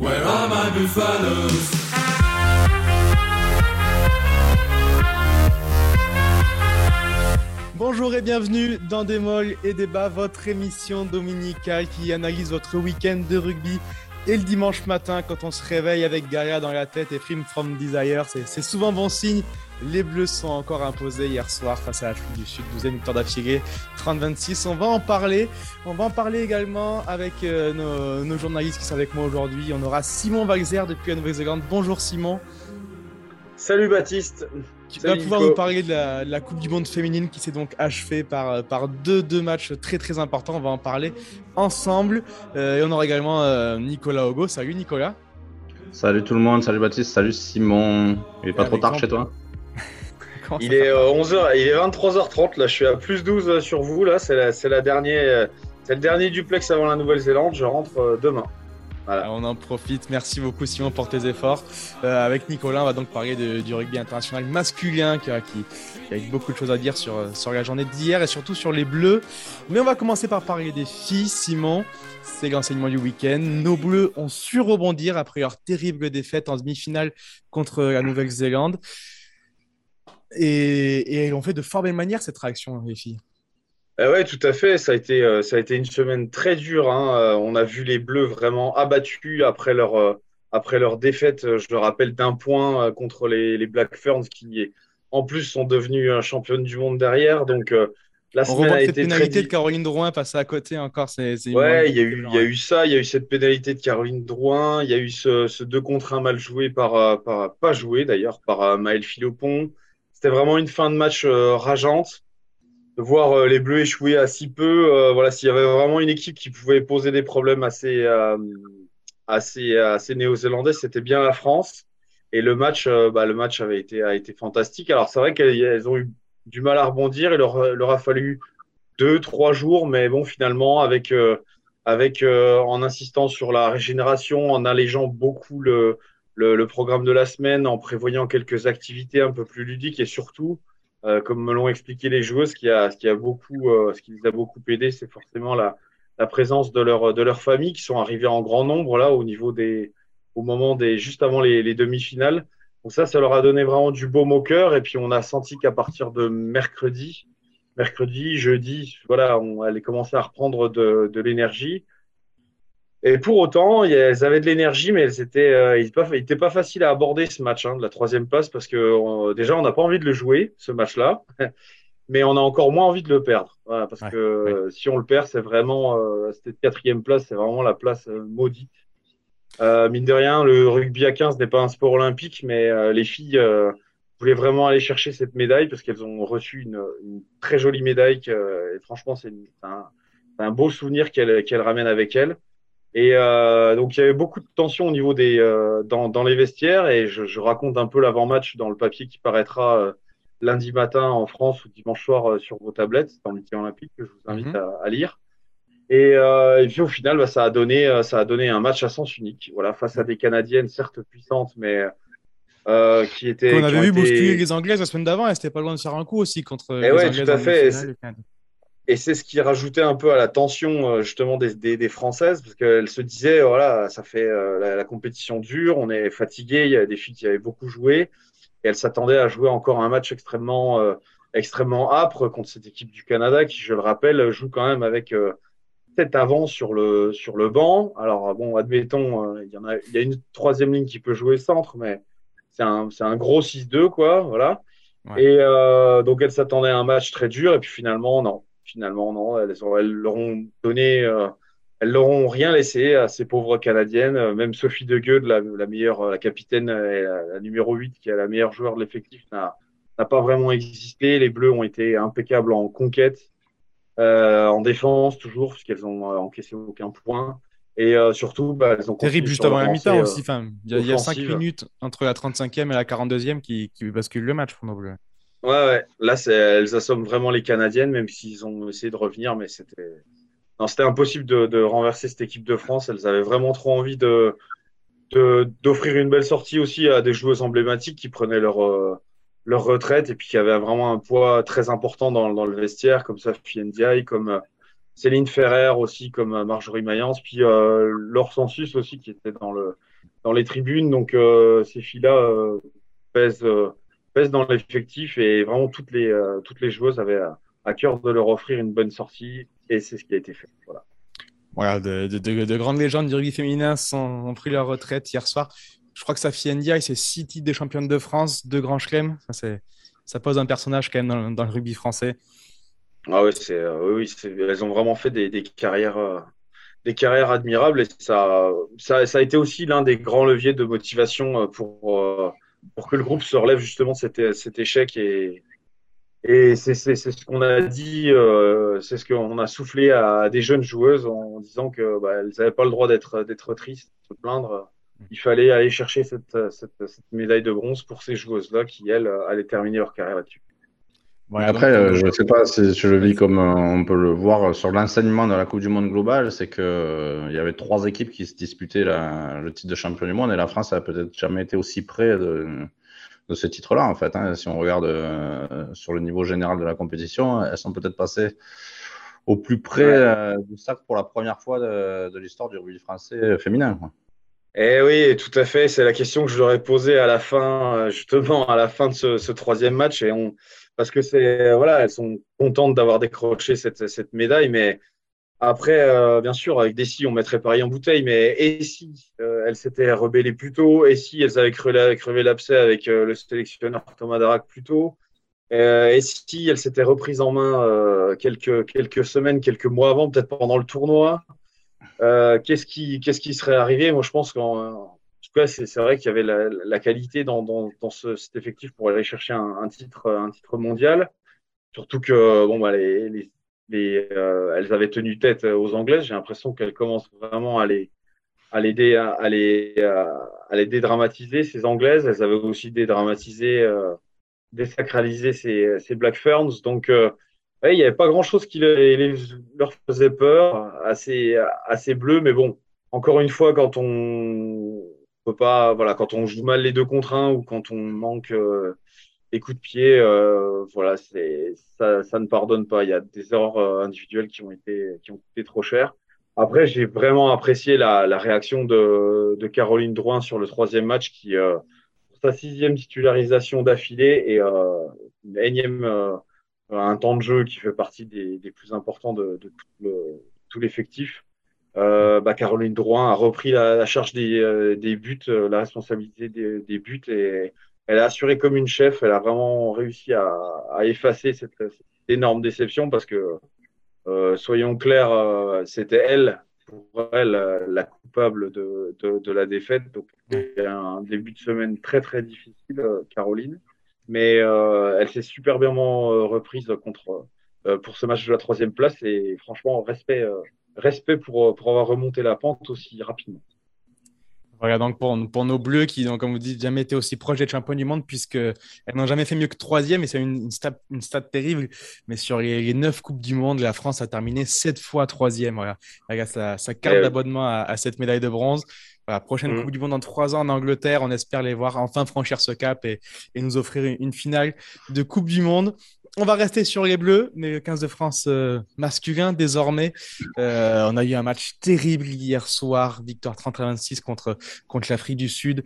Where are my? Bonjour et bienvenue dans Des Molles et Débat, votre émission dominicale qui analyse votre week-end de rugby. Et le dimanche matin, quand on se réveille avec Gaia dans la tête et Film from Desire, c'est souvent bon signe. Les Bleus sont encore imposés hier soir face à l'Afrique du Sud, 12e victoire d'affilée, 30-26. On va en parler. On va en parler également avec euh, nos, nos, journalistes qui sont avec moi aujourd'hui. On aura Simon Valzer depuis la Nouvelle-Zélande. Bonjour Simon. Salut Baptiste. Tu vas pouvoir nous parler de la, de la, Coupe du Monde féminine qui s'est donc achevée par, par deux, deux matchs très très importants. On va en parler ensemble. Euh, et on aura également euh, Nicolas Ogo. Salut Nicolas. Salut tout le monde, salut Baptiste, salut Simon. Il est pas trop tard chez toi il est, 11h, euh, il est 23h30, là je suis à plus 12 sur vous, là c'est la, la dernière, c'est le dernier duplex avant la Nouvelle-Zélande, je rentre demain. Voilà. On en profite. Merci beaucoup Simon pour tes efforts. Euh, avec Nicolas, on va donc parler de, du rugby international masculin qui, qui, qui, a beaucoup de choses à dire sur, sur la journée d'hier et surtout sur les Bleus. Mais on va commencer par parler des filles. Simon, c'est l'enseignement du week-end. Nos Bleus ont su rebondir après leur terrible défaite en demi-finale contre la Nouvelle-Zélande. Et, et elles ont fait de fort belle manière cette réaction, les filles. Eh ouais, tout à fait. Ça a été, euh, ça a été une semaine très dure. Hein. Euh, on a vu les Bleus vraiment abattus après leur, euh, après leur défaite, je le rappelle, d'un point contre les, les Black Ferns qui, en plus, sont devenus championnes du monde derrière. Donc, la on semaine a cette été pénalité très... de Caroline Drouin passée à côté encore. C'est, ouais, il y, a eu, il y a eu ça. Il y a eu cette pénalité de Caroline Drouin. Il y a eu ce, ce 2 contre 1 mal joué par, par pas joué d'ailleurs, par Maël Philopon. C'était vraiment une fin de match rageante de voir euh, les Bleus échouer à si peu. Euh, voilà, s'il y avait vraiment une équipe qui pouvait poser des problèmes assez, euh, assez, assez néo-zélandais, c'était bien la France. Et le match, bah, le match avait été, a été fantastique. Alors c'est vrai qu'elles ont eu du mal à rebondir. Il leur, leur, a fallu deux, trois jours, mais bon, finalement, avec, avec en insistant sur la régénération, en allégeant beaucoup le, le, programme de la semaine, en prévoyant quelques activités un peu plus ludiques et surtout euh, comme me l'ont expliqué les joueuses, ce qui a, ce qui a beaucoup, euh, ce qui les a beaucoup aidé, c'est forcément la, présence de leur, de leur famille qui sont arrivés en grand nombre là au niveau des, au moment des, juste avant les, les demi-finales. Donc ça, ça leur a donné vraiment du baume au cœur. Et puis on a senti qu'à partir de mercredi, mercredi, jeudi, voilà, on allait commencer à reprendre de l'énergie. Et pour autant, elles avaient de l'énergie, mais elles étaient, euh, il n'était pas, pas, facile à aborder ce match hein, de la troisième place parce que déjà, on n'a pas envie de le jouer, ce match-là, mais on a encore moins envie de le perdre. Voilà, parce Ouais, que euh, ouais. si on le perd, c'est vraiment, euh, cette quatrième place, c'est vraiment la place euh, maudite. Mine de rien, le rugby à 15 n'est pas un sport olympique, mais les filles voulaient vraiment aller chercher cette médaille parce qu'elles ont reçu une, une très jolie médaille. Que, et franchement, c'est un, beau souvenir qu'elles qu'elles ramènent avec elles. Et euh, donc il y avait beaucoup de tension au niveau des euh, dans, dans les vestiaires et je, je raconte un peu l'avant-match dans le papier qui paraîtra euh, lundi matin en France ou dimanche soir sur vos tablettes dans le olympique que je vous invite Mhm. à, à lire. Et, et puis au final, bah, ça a donné ça a donné un match à sens unique. Voilà, face à des Canadiennes certes puissantes, mais euh, qui étaient On qui avait vu été- bousculer les Anglaises la semaine d'avant, elles étaient pas loin de faire un coup aussi contre Eh les ouais, Anglaises tout à fait. Et c'est ce qui rajoutait un peu à la tension euh, justement des, des, des Françaises, parce qu'elles se disaient, voilà, ça fait euh, la, la compétition dure, on est fatigué, il y a des filles qui avaient beaucoup joué, et elles s'attendaient à jouer encore un match extrêmement, euh, extrêmement âpre contre cette équipe du Canada, qui, je le rappelle, joue quand même avec euh, tête avant sur le, sur le banc. Alors bon, admettons, il y en a, il y a une troisième ligne qui peut jouer centre, mais c'est un, un gros 6-2, quoi, voilà. Ouais. Et donc elles s'attendaient à un match très dur, et puis finalement, non. Finalement, non. Elles, ont, elles leur ont donné, euh, elles leur ont rien laissé à ces pauvres Canadiennes. Euh, Même Sophie De Gueux, la, la meilleure, la capitaine, et la, la numéro 8, qui est la meilleure joueur de l'effectif, n'a pas vraiment existé. Les Bleus ont été impeccables en conquête, euh, en défense toujours, puisqu'elles ont euh, encaissé aucun point. Et euh, surtout, bah, elles ont Terrible juste avant la mi-temps euh, aussi. Enfin, il y a, il y a cinq offensive. minutes entre la 35e et la 42e qui, qui bascule le match pour nos Bleus. Ouais, ouais. Là, elles assomment vraiment les Canadiennes, même s'ils ont essayé de revenir, mais c'était, non, c'était impossible de, de renverser cette équipe de France. Elles avaient vraiment trop envie de, d'offrir une belle sortie aussi à des joueuses emblématiques qui prenaient leur, euh, leur retraite et puis qui avaient vraiment un poids très important dans, dans le vestiaire, comme Sophie Ndiaye, comme euh, Céline Ferrer aussi comme Marjorie Mayence, puis Laure Sensus aussi qui était dans le dans les tribunes. Donc ces filles-là pèsent pèsent dans l'effectif et vraiment toutes les toutes les joueuses avaient à cœur de leur offrir une bonne sortie et c'est ce qui a été fait. Voilà. Voilà, de, de, grandes légendes du rugby féminin ont pris leur retraite hier soir. Je crois que Safia Ndiaye, c'est six titres de championne de France, deux grands chelems. Ça, ça pose un personnage quand même dans, le rugby français. Ah ouais, c'est, euh, oui, elles ont vraiment fait des, des carrières, euh, des carrières admirables et ça, ça, ça, a été aussi l'un des grands leviers de motivation euh, pour, pour que le groupe se relève justement de cet, échec et, c'est ce qu'on a dit, euh, c'est ce qu'on a soufflé à des jeunes joueuses en disant que bah, elles n'avaient pas le droit d'être tristes, de se plaindre. Il fallait aller chercher cette médaille de bronze pour ces joueuses-là qui, elles, allaient terminer leur carrière là-dessus. Après, euh, je ne sais pas si je le vis comme euh, on peut le voir sur l'enseignement de la Coupe du Monde globale, c'est que il y avait trois équipes qui se disputaient la, le titre de champion du monde et la France a peut-être jamais été aussi près de, de ce titre-là, en fait. Hein. Si on regarde euh, sur le niveau général de la compétition, elles sont peut-être passées au plus près euh, du sac pour la première fois de, l'histoire du rugby français féminin. Eh oui, tout à fait. C'est la question que je leur ai posée à la fin, euh, justement, à la fin de ce, troisième match. Et on, parce que c'est, voilà, elles sont contentes d'avoir décroché cette, médaille, mais après, euh, bien sûr, avec Dessy, on mettrait Paris en bouteille, mais et si euh, elles s'étaient rebellées plus tôt Et si elles avaient crevé, l'abcès avec euh, le sélectionneur Thomas Darac plus tôt Et si elles s'étaient reprises en main quelques, quelques semaines, quelques mois avant, peut-être pendant le tournoi Qu'est-ce qui, qu'est-ce qui serait arrivé? Moi, je pense qu'en tout cas, c'est, vrai qu'il y avait la, qualité dans, dans, dans ce, cet effectif pour aller chercher un, titre, mondial. Surtout que bon, bah, euh, elles avaient tenu tête aux Anglaises. J'ai l'impression qu'elles commencent vraiment à les, à à les, à les dédramatiser, ces Anglaises. Elles avaient aussi dédramatisé, euh, désacralisé ces, ces Black Ferns. Donc, euh, il n'y avait pas grand-chose qui leur faisait peur, assez, assez bleu. Mais bon, encore une fois, quand on peut pas, voilà, quand on joue mal les deux contre un ou quand on manque euh, les coups de pied, euh, voilà, c'est ça, ça, ne pardonne pas. Il y a des erreurs euh, individuelles qui ont été qui ont coûté trop cher. Après, j'ai vraiment apprécié la, la réaction de, de, Caroline Drouin sur le troisième match, qui euh, sa sixième titularisation d'affilée et euh, une énième euh, un temps de jeu qui fait partie des, des plus importants de, de tout l'effectif. Euh, bah, Caroline Drouin a repris la, la charge des, des buts, la responsabilité des, des buts et elle a assuré comme une chef. Elle a vraiment réussi à, effacer cette, énorme déception parce que, euh, soyons clairs, euh, c'était elle, pour elle, la coupable de, la défaite. Donc, un début de semaine très, très difficile, euh, Caroline. Mais elle s'est super bien reprise contre, pour ce match de la troisième place. Et franchement, respect, respect pour, pour avoir remonté la pente aussi rapidement. Voilà, donc pour, pour nos bleus qui, donc, comme vous dites, jamais été aussi proches d'être champions du monde, puisqu'elles n'ont jamais fait mieux que troisième, et c'est une, une, stat, une stat terrible. Mais sur les, neuf Coupes du Monde, la France a terminé sept fois troisième. Voilà, ça, ça carte eh d'abonnement à, cette médaille de bronze. Voilà, prochaine mmh. Coupe du Monde dans trois ans en Angleterre, on espère les voir enfin franchir ce cap et, et nous offrir une finale de Coupe du Monde on va rester sur les Bleus, mais le 15 de France euh, masculin désormais. Euh, on a eu un match terrible hier soir, victoire 30 à 26 contre, contre l'Afrique du Sud.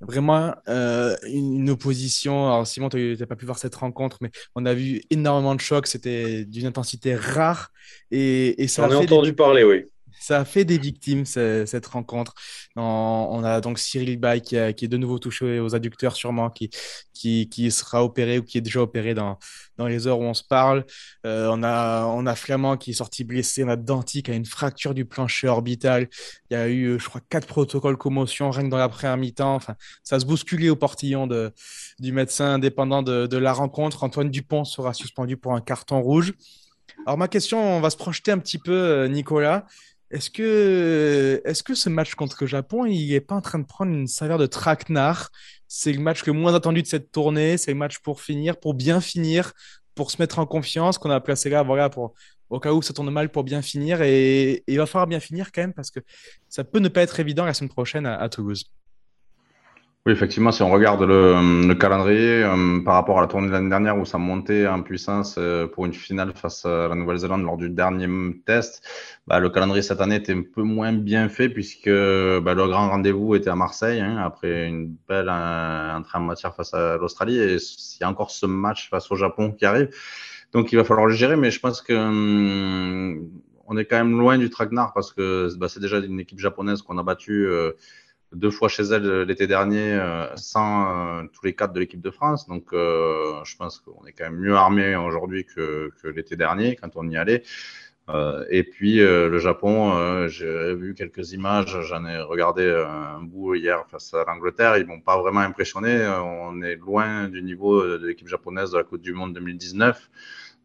Vraiment euh, une, opposition. Alors Simon, tu n'as pas pu voir cette rencontre, mais on a vu énormément de chocs. C'était d'une intensité rare. Et, et ça a entendu parler, oui ça a fait des victimes, cette rencontre. On, a donc Cyril Bay qui, est de nouveau touché aux adducteurs, sûrement, qui, qui, sera opéré ou qui est déjà opéré dans, dans les heures où on se parle. Euh, on, a, on a Flamand qui est sorti blessé. On a Danti qui a une fracture du plancher orbital. Il y a eu, je crois, quatre protocoles commotion rien que dans la première mi-temps. Enfin, ça se bousculait au portillon de, du médecin indépendant de, la rencontre. Antoine Dupont sera suspendu pour un carton rouge. Alors ma question, on va se projeter un petit peu, euh, Nicolas. Est-ce que, est que ce match contre le Japon, il n'est pas en train de prendre une saveur de traquenard? C'est le match le moins attendu de cette tournée, c'est le match pour finir, pour bien finir, pour se mettre en confiance, qu'on a placé là, voilà, pour, au cas où ça tourne mal, pour bien finir. Et, il va falloir bien finir quand même, parce que ça peut ne pas être évident la semaine prochaine à, Toulouse. Oui, effectivement, si on regarde le, calendrier euh, par rapport à la tournée de l'année dernière où ça montait en puissance euh, pour une finale face à la Nouvelle-Zélande lors du dernier test, bah, le calendrier cette année était un peu moins bien fait puisque bah, le grand rendez-vous était à Marseille hein, après une belle euh, entrée en matière face à l'Australie et il y a encore ce match face au Japon qui arrive. Donc il va falloir le gérer, mais je pense que hum, on est quand même loin du traquenard parce que bah, c'est déjà une équipe japonaise qu'on a battue deux fois chez elle euh, l'été dernier euh, sans euh, tous les cadres de l'équipe de France. Donc, je pense qu'on est quand même mieux armé aujourd'hui que, que l'été dernier quand on y allait. et puis le Japon, j'ai vu quelques images, j'en ai regardé un bout hier face à l'Angleterre, ils m'ont pas vraiment impressionné. On est loin du niveau de l'équipe japonaise de la Coupe du Monde 2019.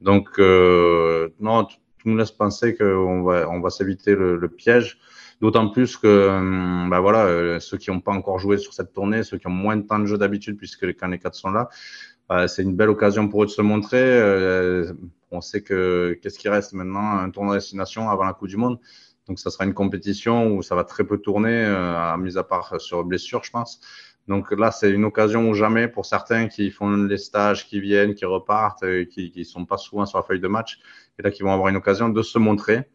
Donc non, tout, nous laisse penser qu'on va on va s'éviter le, le, piège. D'autant plus que hum, bah voilà, euh, ceux qui n'ont pas encore joué sur cette tournée, ceux qui ont moins de temps de jeu d'habitude, puisque quand les quatre sont là, bah, c'est une belle occasion pour eux de se montrer. Euh, on sait que qu'est-ce qui reste maintenant Un tournoi de destination avant la Coupe du Monde. Donc, ça sera une compétition où ça va très peu tourner, euh, à mis à part sur blessure, je pense. Donc là, c'est une occasion ou jamais pour certains qui font les stages, qui viennent, qui repartent, qui ne sont pas souvent sur la feuille de match, et là qui vont avoir une occasion de se montrer.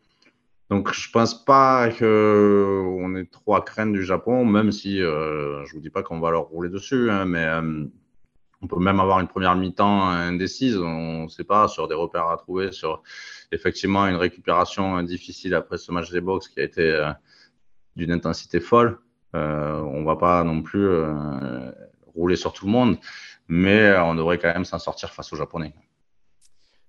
Donc, je pense pas qu'on est trop à craindre du Japon, même si euh, je vous dis pas qu'on va leur rouler dessus, hein, mais euh, on peut même avoir une première mi-temps indécise. On ne sait pas sur des repères à trouver, sur effectivement une récupération difficile après ce match des box qui a été euh, d'une intensité folle. Euh, on va pas non plus euh, rouler sur tout le monde, mais on devrait quand même s'en sortir face aux Japonais.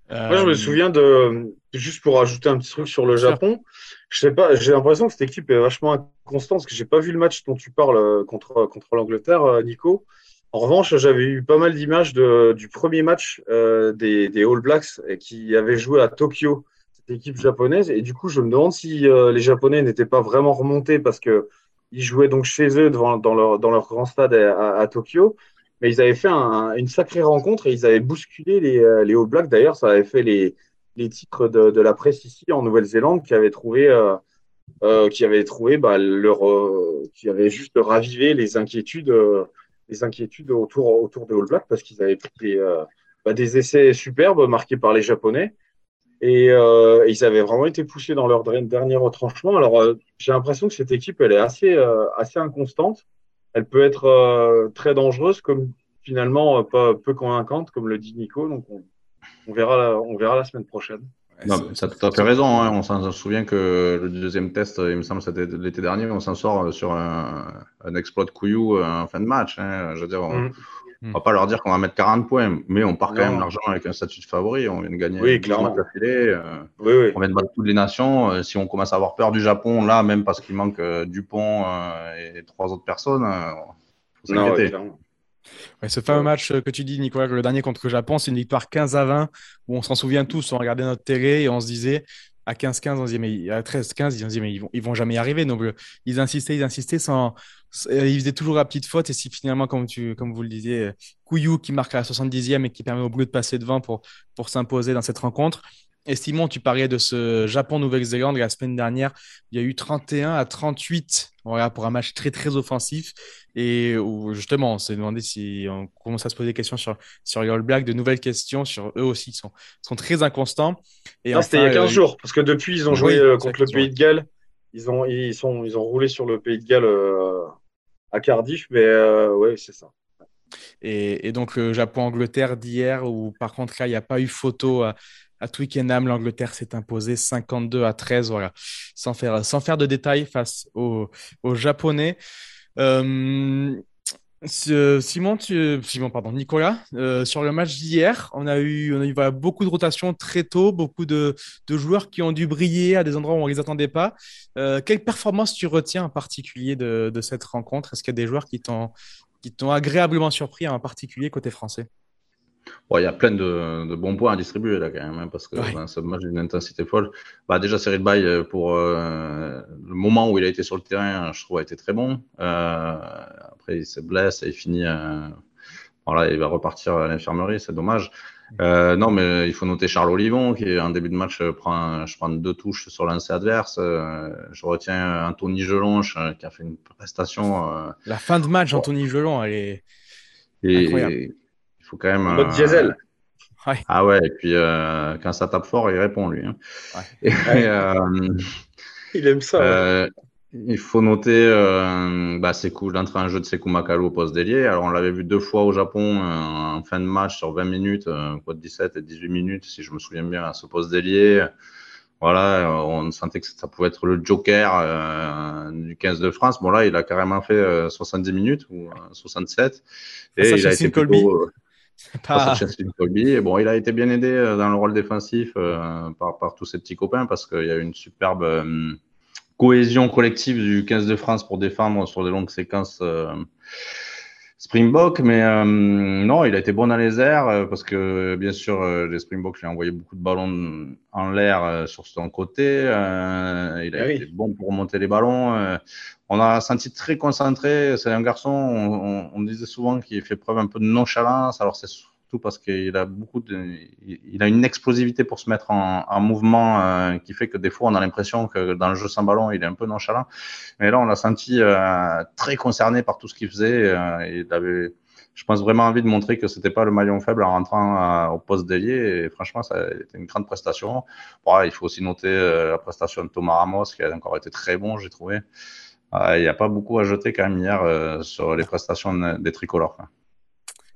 Moi, je me souviens de, juste pour ajouter un petit truc sur le Japon, je sais pas, j'ai l'impression que cette équipe est vachement inconstante parce que j'ai pas vu le match dont tu parles euh, contre, contre l'Angleterre, euh, Nico. En revanche, j'avais eu pas mal d'images du premier match euh, des, des, All Blacks qui avaient joué à Tokyo, cette équipe japonaise. Et du coup, je me demande si les Japonais n'étaient pas vraiment remontés parce que ils jouaient donc chez eux devant, dans, leur, dans leur grand stade à, à Tokyo ils avaient fait un, une sacrée rencontre et ils avaient bousculé les, euh, les All Blacks. D'ailleurs, ça avait fait les, titres de, la presse ici en Nouvelle-Zélande qui avaient trouvé, euh, euh, qui avaient trouvé bah, leur, qui avait juste ravivé les inquiétudes, les inquiétudes autour, autour des All Blacks parce qu'ils avaient pris des, bah, essais superbes marqués par les Japonais. Et euh, ils avaient vraiment été poussés dans leur dernier retranchement. Alors, j'ai l'impression que cette équipe, elle est assez, assez inconstante elle peut être euh, très dangereuse, comme finalement euh, pas peu convaincante, comme le dit Nico. Donc on, verra, la, on verra la semaine prochaine. Non, ça tu as fait raison. Hein. On s'en souvient que le deuxième test, il me semble, c'était l'été dernier. On s'en sort sur un, un, exploit de Couillou euh, en fin de match. Hein. Je veux dire, on, mm. On va pas leur dire qu'on va mettre 40 points, mais on part quand même l'argent avec un statut de favori. On vient de gagner oui, clairement. Euh, oui, oui. On vient de battre toutes les nations. Euh, si on commence à avoir peur du Japon, là, même parce qu'il manque euh, Dupont et trois autres personnes, faut s'inquiéter. Ouais, ce fameux match que tu dis, Nicolas, le dernier contre le Japon, c'est une victoire 15 à 20, où on s'en souvient tous, on regardait notre télé et on se disait, à 15-15, on se disait, à 13-15, on se disait, mais ils vont, ils vont jamais y arriver. Donc, ils insistaient, ils insistaient sans, il faisait toujours la petite faute. Et si finalement, comme, tu, comme vous le disiez, Couillou qui marque à la 70e et qui permet au Bleu de passer devant pour, pour s'imposer dans cette rencontre. Et Simon, tu parlais de ce Japon-Nouvelle-Zélande la semaine dernière. Il y a eu 31 à 38 voilà, pour un match très, très offensif. Et justement, on s'est demandé si on commence à se poser des questions sur, sur les All Blacks, de nouvelles questions sur eux aussi, qui sont, sont très inconstants. Et c'était il y a 15 euh, jours, parce que depuis, ils ont joué euh, contre le Pays de Galles. Ils ont, ils, sont, ils ont roulé sur le Pays de Galles euh, à Cardiff, mais euh, oui, c'est ça. Et, donc le Japon-Angleterre d'hier, où par contre là, il n'y a pas eu photo à, à Twickenham, l'Angleterre s'est imposée 52 à 13, voilà, sans faire, sans faire de détails face aux, aux Japonais. Euh, Simon, tu... Simon, pardon, Nicolas, euh, sur le match d'hier, on a eu, on a eu beaucoup de rotations très tôt, beaucoup de, de, joueurs qui ont dû briller à des endroits où on ne les attendait pas. Euh, quelle performance tu retiens en particulier de, de cette rencontre? Est-ce qu'il y a des joueurs qui t'ont agréablement surpris, en particulier côté français? Il y a plein de, de, bons points à distribuer là quand même, hein, parce que ouais. ce match d'une intensité folle. Bah, déjà, Cyril Bay, euh, pour euh, le moment où il a été sur le terrain, je trouve, a été très bon. Euh, après, il se blesse et il finit. Euh, voilà, il va repartir à l'infirmerie, c'est dommage. Euh, non, mais il faut noter Charles Olivon qui, en début de match, prend, je prends deux touches sur l'ancien adverse. je retiens Anthony Gelonche qui a fait une prestation. La fin de match, Anthony Gelon, elle est incroyable. il faut quand même. Mode diesel. Ah ouais, et puis quand ça tape fort, il répond lui. Hein. il aime ça. Il faut noter euh, bah, l'entrée en jeu de Sekou Makalu au poste d'ailier. Alors, on l'avait vu deux fois au Japon euh, en fin de match sur 20 minutes, euh, quoi, 17 et 18 minutes, si je me souviens bien, à ce poste d'ailier. Voilà, euh, on sentait que ça pouvait être le joker euh, du 15 de France. Bon, là, il a carrément fait 70 minutes ou 67. Et il a été plutôt, pas... Colby. bon, il a été bien aidé dans le rôle défensif par, par, tous ses petits copains parce qu'il y a eu une superbe cohésion collective du 15 de France pour défendre sur des longues séquences euh, Springbok. Mais euh, non, il a été bon dans les airs euh, parce que bien sûr, les Springboks lui ont envoyé beaucoup de ballons en l'air sur son côté. il a ah été bon pour remonter les ballons. on a senti très concentré. C'est un garçon, on, on disait souvent qu'il fait preuve un peu de nonchalance. Alors c'est parce qu'il a beaucoup de, il a une explosivité pour se mettre en, mouvement euh, qui fait que des fois on a l'impression que dans le jeu sans ballon il est un peu nonchalant. Mais là on l'a senti euh, très concerné par tout ce qu'il faisait. Euh, il avait, je pense vraiment envie de montrer que c'était pas le maillon faible en rentrant au poste d'ailier. Et franchement ça a été une grande prestation. Il faut aussi noter la prestation de Thomas Ramos qui a encore été très bon, j'ai trouvé. il n'y a pas beaucoup à jeter quand même hier sur les prestations des tricolores.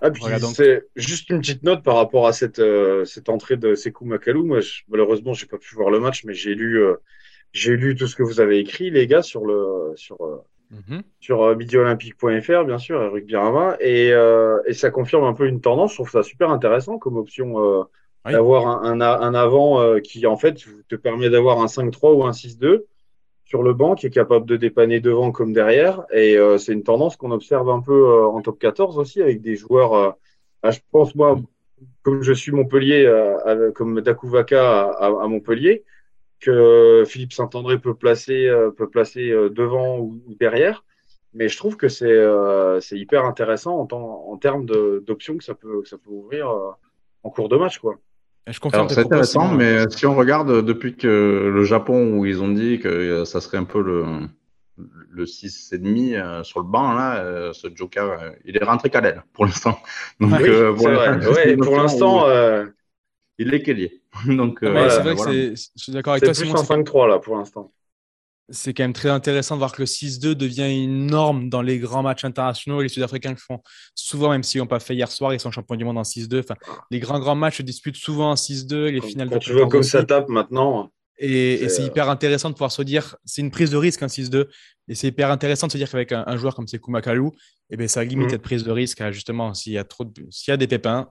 Ah, c'est juste une petite note par rapport à cette, euh, cette entrée de Sekou Makalou. Moi, je, malheureusement, j'ai pas pu voir le match, mais j'ai lu, euh, j'ai lu tout ce que vous avez écrit, les gars, sur le, sur, mm sur midolympique.fr, bien sûr, Eric Birama, et, et ça confirme un peu une tendance. Je trouve ça super intéressant comme option d'avoir un, un, un, avant qui, en fait, te permet d'avoir un 5-3 ou un 6-2 sur le banc qui est capable de dépanner devant comme derrière. Et euh, c'est une tendance qu'on observe un peu euh, en top 14 aussi avec des joueurs. Euh, bah, je pense, moi, comme je suis Montpellier, comme Dakuvaka à, Montpellier, que Philippe Saint-André peut placer, peut placer devant ou, derrière. Mais je trouve que c'est c'est hyper intéressant en, en termes d'options que ça peut, que ça peut ouvrir en cours de match. quoi. C'est intéressant, mais si on regarde depuis que le Japon, où ils ont dit que euh, ça serait un peu le, le 6,5 euh, sur le banc, là, euh, ce Joker, il est rentré qu'à pour l'instant. Donc, pour l'instant, il est qu'ailier. Donc, c'est vrai que je suis d'accord avec toi. C'est plus un 5-3 là pour l'instant c'est quand même très intéressant de voir que le 6-2 devient une norme dans les grands matchs internationaux. Les Sud-Africains le font souvent, même s'ils n'ont pas fait hier soir, ils sont champions du monde en 6-2. Enfin, les grands grands matchs se disputent souvent en 6-2. Les finales quand tu vois comme ça tape maintenant. Et c'est hyper intéressant de pouvoir se dire, c'est une prise de risque un 6-2. Et c'est hyper intéressant de se dire qu'avec un, joueur comme Sekou Makalu, eh ben, ça limite mm. cette prise de risque justement s'il y a trop s'il y a des pépins.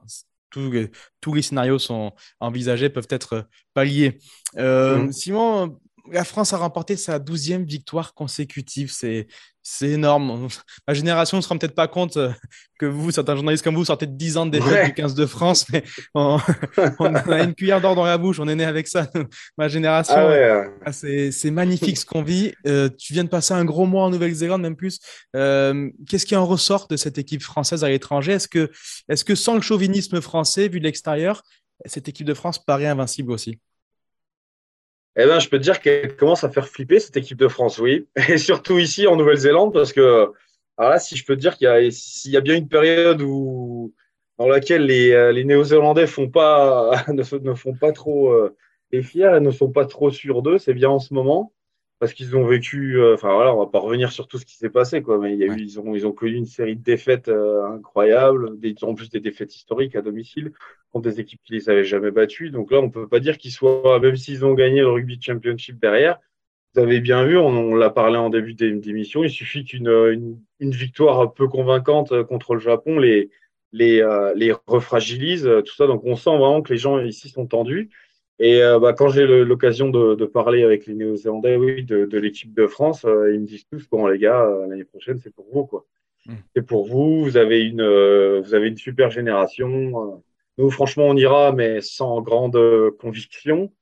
tous les scénarios sont envisagés, peuvent être palliés. Euh, mm. Simon, la France a remporté sa douzième victoire consécutive. C'est, c'est énorme. Ma génération ne se rend peut-être pas compte euh, que vous, certains journalistes comme vous, sortez de 10 ans de défaite du 15 de France, mais on, a une cuillère d'or dans la bouche. On est né avec ça. Ma génération, ah ah, c'est, magnifique ce qu'on vit. Euh, tu viens de passer un gros mois en Nouvelle-Zélande, même plus. Euh, qu'est-ce qui en ressort de cette équipe française à l'étranger? Est-ce que, est-ce que sans le chauvinisme français, vu de l'extérieur, cette équipe de France paraît invincible aussi? Eh ben, je peux te dire qu'elle commence à faire flipper cette équipe de France, oui. Et surtout ici en Nouvelle-Zélande, parce que, alors là, si je peux te dire qu'il y y a bien une période où, dans laquelle les, euh, les Néo-Zélandais font pas, ne, ne, font pas trop euh, les fiers et ne sont pas trop sûrs d'eux, c'est bien en ce moment parce qu'ils ont vécu. Euh, enfin voilà, on va pas revenir sur tout ce qui s'est passé, quoi. Mais il y a eu, ils ont, ils ont connu une série de défaites euh, incroyables, des, en plus des défaites historiques à domicile contre des équipes qui les avaient jamais battues. Donc là, on peut pas dire qu'ils soient, même s'ils ont gagné le rugby championship derrière. Vous avez bien vu, on, l'a parlé en début d'émission. Il suffit qu'une une, une, victoire peu convaincante euh, contre le Japon les les, les refragilise, tout ça. Donc on sent vraiment que les gens ici sont tendus. Et euh, bah, quand j'ai l'occasion de, de, parler avec les Néo-Zélandais, oui, de, de l'équipe de France, euh, ils me disent tous bon les gars, euh, l'année prochaine c'est pour vous quoi. Mm. C'est pour vous. Vous avez une, vous avez une super génération. Nous franchement on ira, mais sans grande conviction.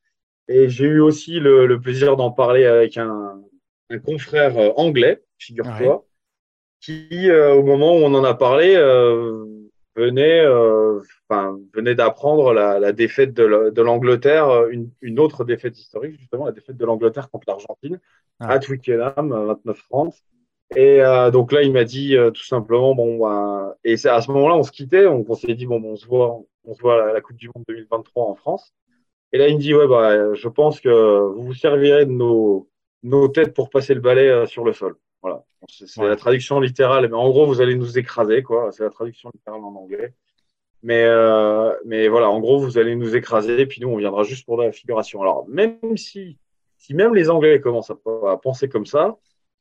Et j'ai eu aussi le, le plaisir d'en parler avec un, un confrère anglais, figure-toi, qui au moment où on en a parlé venait, euh, enfin, venait d'apprendre la, la, défaite de l'Angleterre, euh, une, une, autre défaite historique, justement, la défaite de l'Angleterre contre l'Argentine ah. à Twickenham, 29-30. Et euh, donc là, il m'a dit tout simplement, bon, bah, et à ce moment-là, on se quittait, on, on s'est dit, bon, on se voit, on se voit à la, Coupe du Monde 2023 en France. Et là, il me dit, ouais, bah, je pense que vous vous servirez de nos, nos têtes pour passer le balai sur le sol. Voilà. C'est la traduction littérale. Mais en gros, vous allez nous écraser, quoi. C'est la traduction littérale en anglais. Mais, euh, mais voilà, en gros, vous allez nous écraser, puis nous, on viendra juste pour la figuration. Alors, même si, si même les Anglais commencent à, penser comme ça,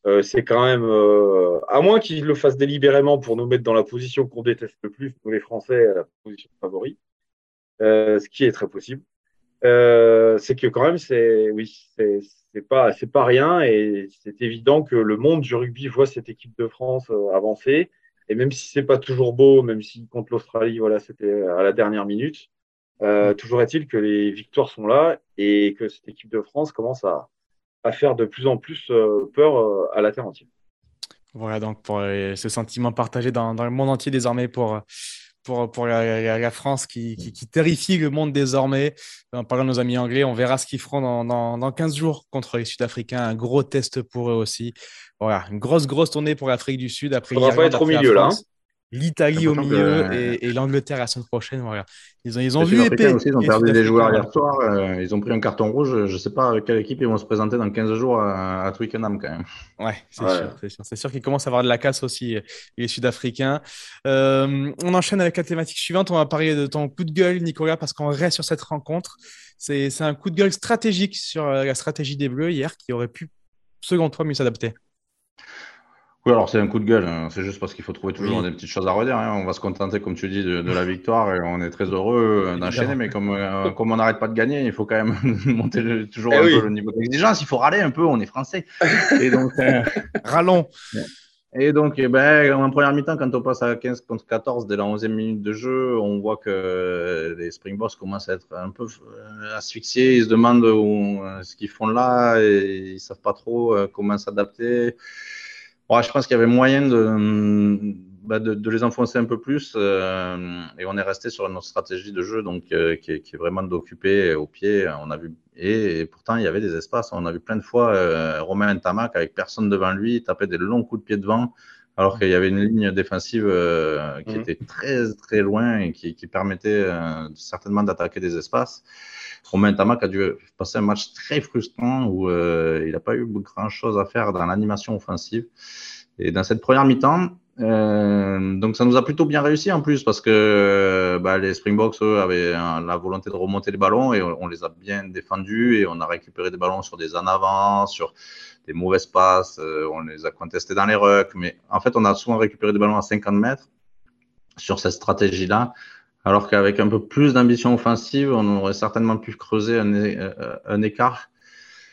euh, c'est quand même, euh, à moins qu'ils le fassent délibérément pour nous mettre dans la position qu'on déteste le plus, nous les Français, la position favori, ce qui est très possible. C'est que quand même, c'est, oui, c'est, pas c'est pas rien et c'est évident que le monde du rugby voit cette équipe de France euh, avancer et même si c'est pas toujours beau, même si contre l'Australie voilà c'était à la dernière minute, euh, toujours est-il que les victoires sont là et que cette équipe de France commence à, à faire de plus en plus euh, peur à la terre entière. Voilà donc pour ce sentiment partagé dans, dans le monde entier désormais pour pour, pour la, la, France qui, qui, qui, terrifie le monde désormais. En parlant de nos amis anglais, on verra ce qu'ils feront dans, dans, dans 15 jours contre les Sud-Africains. Un gros test pour eux aussi. Voilà, une grosse, grosse tournée pour l'Afrique du Sud. Après, on va pas être au milieu là. Hein l'Italie au milieu et, l'Angleterre la semaine prochaine. Voilà. Ils ont, ils ont vu épée, aussi, ils ont perdu des joueurs hier soir. Euh, ils ont pris un carton rouge. Je ne sais pas avec quelle équipe ils vont se présenter dans 15 jours à, Twickenham quand même. Ouais, c'est sûr. C'est sûr, qu'ils commencent à avoir de la casse aussi, les Sud-Africains. Euh, on enchaîne avec la thématique suivante. On va parler de ton coup de gueule, Nicolas, parce qu'on reste sur cette rencontre. C'est un coup de gueule stratégique sur euh, la stratégie des Bleus hier qui aurait pu, selon toi, mieux s'adapter. Oui, alors c'est un coup de gueule. Hein. C'est juste parce qu'il faut trouver toujours des petites choses à redire. Hein. On va se contenter, comme tu dis, de, la victoire et on est très heureux euh, d'enchaîner. Mais comme, euh, comme on n'arrête pas de gagner, il faut quand même monter toujours eh un peu le niveau d'exigence. Il faut râler un peu. On est français. Et donc, euh, râlons. Et donc, eh ben, en première mi-temps, quand on passe à 15 contre 14 dès la 11e minute de jeu, on voit que les Springboks commencent à être un peu asphyxiés. Ils se demandent où, ce qu'ils font là et ils savent pas trop comment s'adapter je pense qu'il y avait moyen de, bah, de, les enfoncer un peu plus euh, et on est resté sur notre stratégie de jeu donc euh, qui, est, qui, est, vraiment d'occuper au pied. On a vu et, pourtant il y avait des espaces. On a vu plein de fois euh, Romain Tamac avec personne devant lui taper des longs coups de pied devant alors qu'il y avait une ligne défensive euh, qui mmh. était très très loin et qui, qui permettait certainement d'attaquer des espaces. Romain Tamac a dû passer un match très frustrant où euh, il n'a pas eu grand chose à faire dans l'animation offensive. Et dans cette première mi-temps, euh, donc ça nous a plutôt bien réussi en plus parce que bah, les Springboks eux, avaient la volonté de remonter les ballons et on, les a bien défendus et on a récupéré des ballons sur des en avant, sur des mauvaises passes, euh, on les a contestés dans les rucks, mais en fait on a souvent récupéré des ballons à 50 mètres sur cette stratégie-là. Alors qu'avec un peu plus d'ambition offensive, on aurait certainement pu creuser un, euh, écart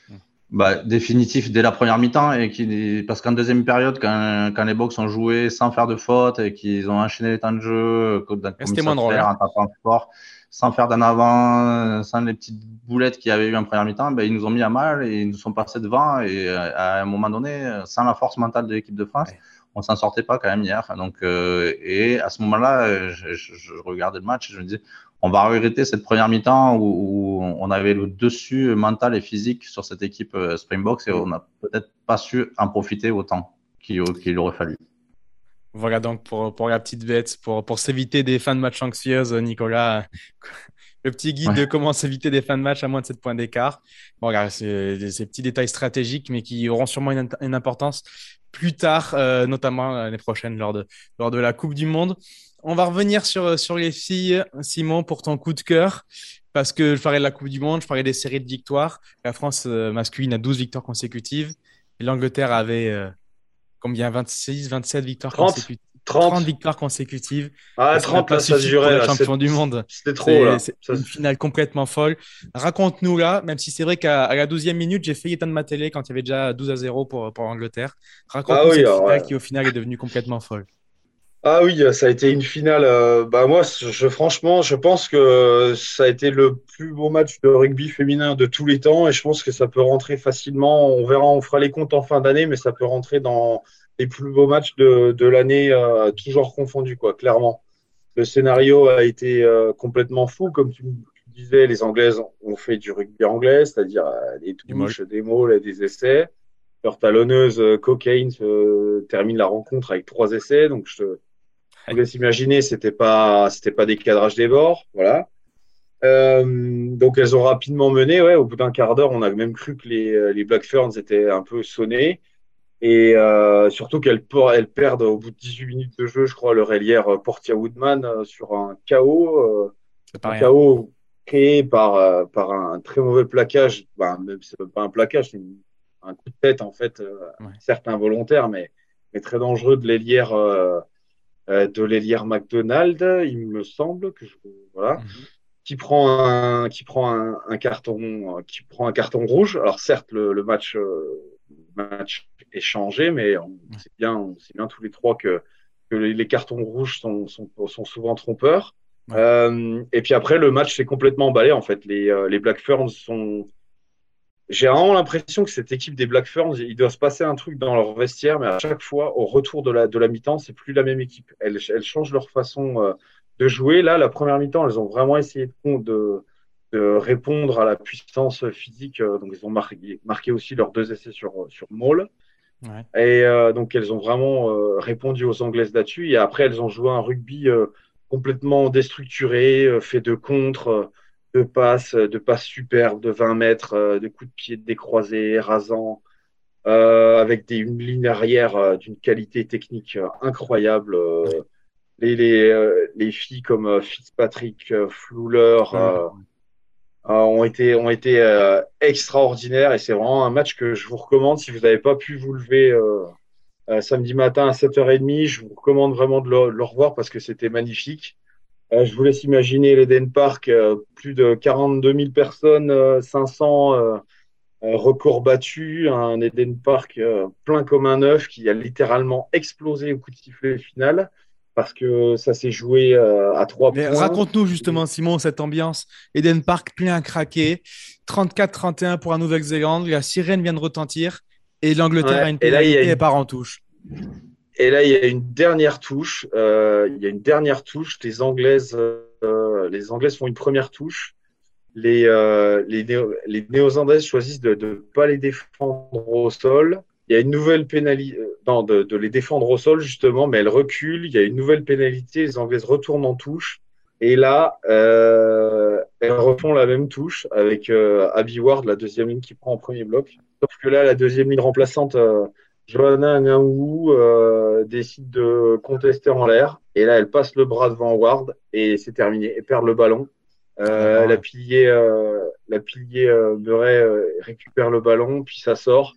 hmm. bah, définitif dès la première mi-temps. Et qui, parce qu'en deuxième période, quand, les Box ont joué sans faire de faute et qu'ils ont enchaîné les temps de jeu, c'était moins drôle. Hein. fort, sans faire d'en avant, sans les petites boulettes qu'il y avait eu en première mi-temps, bah, ils nous ont mis à mal et ils nous sont passés devant. Et euh, à un moment donné, sans la force mentale de l'équipe de France, on s'en sortait pas quand même hier. Donc, euh, et à ce moment-là, je, je, regardais le match et je me disais, on va regretter cette première mi-temps où, on avait le dessus mental et physique sur cette équipe euh, Springboks et on n'a peut-être pas su en profiter autant qu'il aurait fallu. Voilà donc pour, pour la petite bête, pour, pour s'éviter des fins de match anxieuses, Nicolas, le petit guide de comment s'éviter des fins de match à moins de 7 points d'écart. Bon, regarde, c'est ces petits détails stratégiques, mais qui auront sûrement une, importance plus tard, euh, notamment l'année prochaine lors de, lors de la Coupe du Monde. On va revenir sur, sur les filles, Simon, pour ton coup de cœur. Parce que je parlais de la Coupe du Monde, je parlais des séries de victoires. La France euh, masculine a 12 victoires consécutives. Et l'Angleterre avait euh, combien 26, 27 victoires consécutives? 30. victoires consécutives. Ah, 30, là, ça se jurait. champion du monde. C'était trop, là. C'est une finale complètement folle. Raconte-nous, là, même si c'est vrai qu'à la 12e minute, j'ai failli éteindre ma télé quand il y avait déjà 12 à 0 pour, pour l'Angleterre. Raconte-nous ah, oui, cette finale qui, au final, est devenue complètement folle. Ah oui, ça a été une finale. Euh, bah moi, je, franchement, je pense que ça a été le plus beau match de rugby féminin de tous les temps, et je pense que ça peut rentrer facilement. On verra, on fera les comptes en fin d'année, mais ça peut rentrer dans les plus beaux matchs de, de l'année, euh, toujours confondus, quoi, clairement. le scénario a été complètement fou, comme tu, disais. Les Anglaises ont fait du rugby anglais, c'est-à-dire des touches, des mots, des essais. Leur talonneuse Cocaine termine la rencontre avec trois essais, donc je vous laisse imaginer, c'était pas, c'était pas des cadrages des bords, voilà. Euh, donc elles ont rapidement mené. Ouais, au bout d'un quart d'heure, on a même cru que les, euh, les Black Ferns étaient un peu sonnés. Et euh, surtout qu'elles elles perdent au bout de 18 minutes de jeu, je crois, leur ailière euh, Portia Woodman euh, sur un chaos. un chaos créé par, par un très mauvais plaquage. Ben, c'est pas un plaquage, c'est un coup de tête en fait, ouais. certes involontaire, mais, mais très dangereux de l'ailière de l'ailière McDonald, il me semble que je, voilà. Mhm qui prend un qui prend un, un, carton qui prend un carton rouge. Alors certes le, le match euh, match est changé, mais on sait bien on sait bien tous les trois que, que les, les, cartons rouges sont, sont, sont souvent trompeurs. Ouais. Euh, et puis après le match s'est complètement emballé en fait. Les euh, les Black Ferns sont j'ai vraiment l'impression que cette équipe des Black Ferns, il doit se passer un truc dans leur vestiaire, mais à chaque fois, au retour de la, de la mi-temps, c'est plus la même équipe. Elles, elles changent leur façon euh, de jouer. Là, la première mi-temps, elles ont vraiment essayé de, de, de, répondre à la puissance physique. Euh, donc, ils ont marqué, marqué aussi leurs deux essais sur, sur Maul. Ouais. Et euh, donc, elles ont vraiment euh, répondu aux Anglaises là-dessus. Et après, elles ont joué un rugby complètement déstructuré, fait de contre, de passes, de passes superbes de 20 mètres, de coups de pied décroisés, rasants. avec des, une ligne arrière d'une qualité technique incroyable. Les, les, euh, les filles comme euh, Fitzpatrick, euh, Flouler ont été, ont été extraordinaires et c'est vraiment un match que je vous recommande si vous n'avez pas pu vous lever samedi matin à 7h30. Je vous recommande vraiment de le, de le revoir parce que c'était magnifique. Euh, je vous laisse imaginer l'Eden Park, euh, plus de 42 000 personnes, euh, 500 records battus, un Eden Park plein comme un œuf qui a littéralement explosé au coup de sifflet final parce que ça s'est joué euh, à trois points. Raconte-nous justement, Simon, cette ambiance. Eden Park plein à craquer, 34-31 pour la Nouvelle-Zélande, la sirène vient de retentir et l'Angleterre ouais, a une pénalité et, une... et part en touche. Et là, il y a une dernière touche. Euh, il y a une dernière touche. Les Anglaises, euh, les Anglaises font une première touche. Les, euh, les, Néo les Néo-Zélandaises choisissent de ne pas les défendre au sol il y a une nouvelle pénalité, non, de, de, les défendre au sol justement, mais elles reculent. Il y a une nouvelle pénalité. Les Anglaises retournent en touche. Et là, euh, elles refont la même touche avec euh, Abby Ward, la deuxième ligne qui prend en premier bloc. Sauf que là, la deuxième ligne remplaçante, euh, Johanna Ngaou, euh, décide de contester en l'air. Et là, elle passe le bras devant Ward et c'est terminé. Elle perd le ballon. Euh, la pilier, euh, la pilier euh, Murray récupère le ballon, puis ça sort.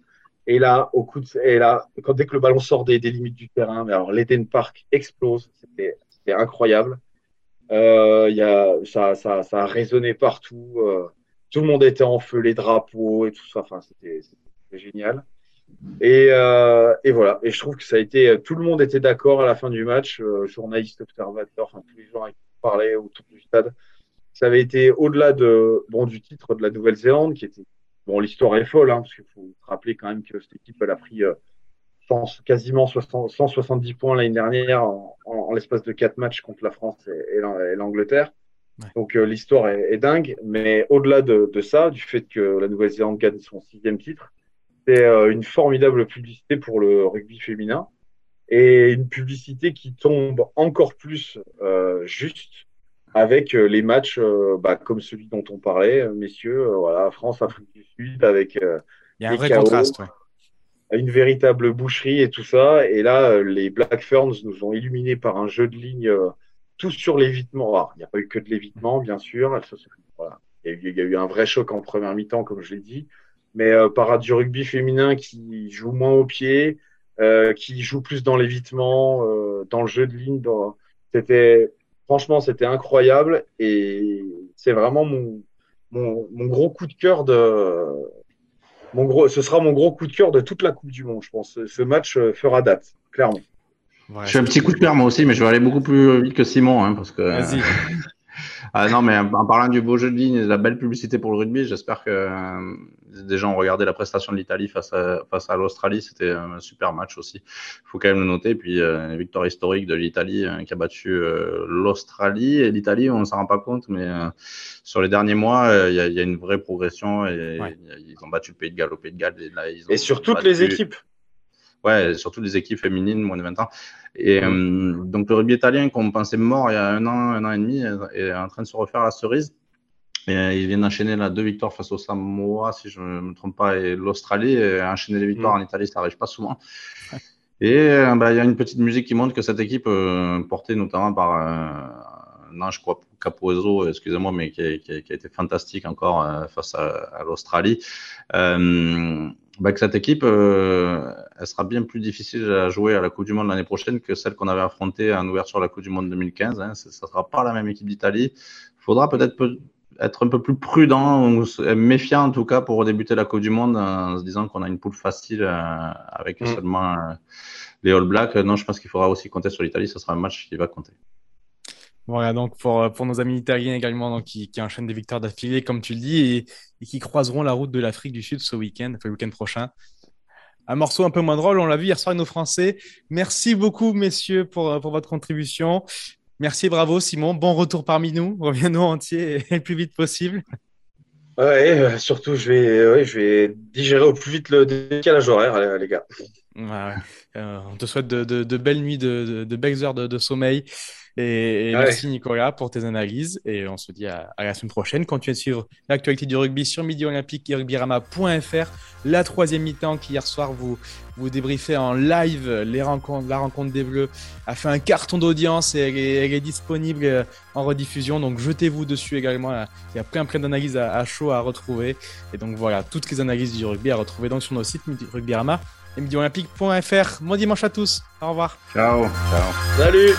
Et là, au coup de, et là, quand dès que le ballon sort des, des limites du terrain, mais alors l'Eden Park explose, c'était incroyable. Y a, ça, ça, ça a résonné partout. Tout le monde était en feu, les drapeaux et tout ça. Enfin, c'était génial. Et, euh, et voilà. Et je trouve que ça a été, tout le monde était d'accord à la fin du match, euh, journalistes, observateurs, enfin tous les gens qui parlaient autour du stade. Ça avait été au-delà de, bon, du titre de la Nouvelle-Zélande, qui était Bon, l'histoire est folle, hein, parce qu'il faut se rappeler quand même que cette équipe, elle a pris euh, quasiment 60, 170 points l'année dernière en, en, en l'espace de quatre matchs contre la France et, et l'Angleterre. Ouais. Donc euh, l'histoire est, est, dingue, mais au-delà de, de, ça, du fait que la Nouvelle-Zélande gagne son sixième titre, c'est euh, une formidable publicité pour le rugby féminin et une publicité qui tombe encore plus euh, juste avec euh, les matchs euh, bah, comme celui dont on parlait, euh, messieurs, voilà, France, Afrique du Sud, avec Il y a un vrai chaos, contraste, ouais. une véritable boucherie et tout ça. Et là, les Black Ferns nous ont illuminés par un jeu de ligne, tout sur l'évitement. Il n'y a pas eu que de l'évitement, bien sûr. Voilà. Il, y a eu, il y a eu un vrai choc en première mi-temps, comme je l'ai dit. Mais euh, par du rugby féminin qui joue moins au pied, euh, qui joue plus dans l'évitement, euh, dans le jeu de ligne. Dans... C'était Franchement, c'était incroyable et c'est vraiment mon, mon, mon, gros coup de cœur de mon gros, ce sera mon gros coup de cœur de toute la Coupe du Monde, je pense. Ce match fera date, clairement. Ouais, je fais un petit coup de cœur moi aussi, mais je vais aller beaucoup plus vite que Simon, hein, parce que. Vas-y. Ah non, mais en parlant du beau jeu de ligne et de la belle publicité pour le rugby, j'espère que euh, gens ont regardé la prestation de l'Italie face à, face à l'Australie. C'était un super match aussi. Il faut quand même le noter. Puis, euh, une victoire historique de l'Italie qui a battu l'Australie. Et l'Italie, on ne s'en rend pas compte, mais sur les derniers mois, il y, a, y, a une vraie progression. Et, ils ont battu le Pays de Galles au Pays de Galles. Et, là, ils ont et sur toutes les équipes ouais, surtout les équipes féminines moins de 20 ans. Et euh, donc le rugby italien qu'on pensait mort il y a un an, un an et demi, est en train de se refaire la cerise. Et euh, ils viennent d'enchaîner là deux victoires face au Samoa, si je ne me trompe pas, et l'Australie. Enchaîner les victoires mm. en Italie, ça n'arrive pas souvent. Et euh, bah, il y a une petite musique qui montre que cette équipe, portée notamment par non, je crois Capozo, excusez-moi, mais qui a, qui, a, été fantastique encore face à, à l'Australie. Euh, bah, que cette équipe, euh, elle sera bien plus difficile à jouer à la Coupe du Monde l'année prochaine que celle qu'on avait affrontée en ouverture à la Coupe du Monde 2015. Hein. Ça ne sera pas la même équipe d'Italie. Il faudra peut-être être un peu plus prudent, ou méfiant en tout cas pour débuter la Coupe du Monde en se disant qu'on a une poule facile euh, avec mm. seulement euh, les All Blacks. Non, je pense qu'il faudra aussi compter sur l'Italie. Ce sera un match qui va compter. Voilà, donc pour, pour nos amis italiens également, donc, qui, qui enchaînent des victoires d'affilée, comme tu le dis, et, et qui croiseront la route de l'Afrique du Sud ce week-end, enfin, le week-end prochain. Un morceau un peu moins drôle, on l'a vu hier soir avec nos Français. Merci beaucoup, messieurs, pour, pour votre contribution. Merci, bravo, Simon. Bon retour parmi nous. Reviens-nous entier et le plus vite possible. Ouais, euh, surtout, je vais, ouais, je vais digérer au plus vite le décalage horaire, les gars. Ouais, euh, on te souhaite de, de, de belles nuits, de, de, belles heures de, sommeil. Et, merci Nicolas pour tes analyses. Et on se dit à, la semaine prochaine. Continuez de suivre l'actualité du rugby sur Midi Olympique et rugbyrama.fr. La troisième mi-temps qui hier soir vous, vous débriefait en live les rencontres, la rencontre des Bleus a fait un carton d'audience et elle est, disponible en rediffusion. Donc jetez-vous dessus également. Il y a plein plein d'analyses à, chaud à retrouver. Et donc voilà, toutes les analyses du rugby à retrouver donc sur nos sites Rugbyrama et Midi Olympique.fr. Bon dimanche à tous. Au revoir. Ciao. Ciao. Salut.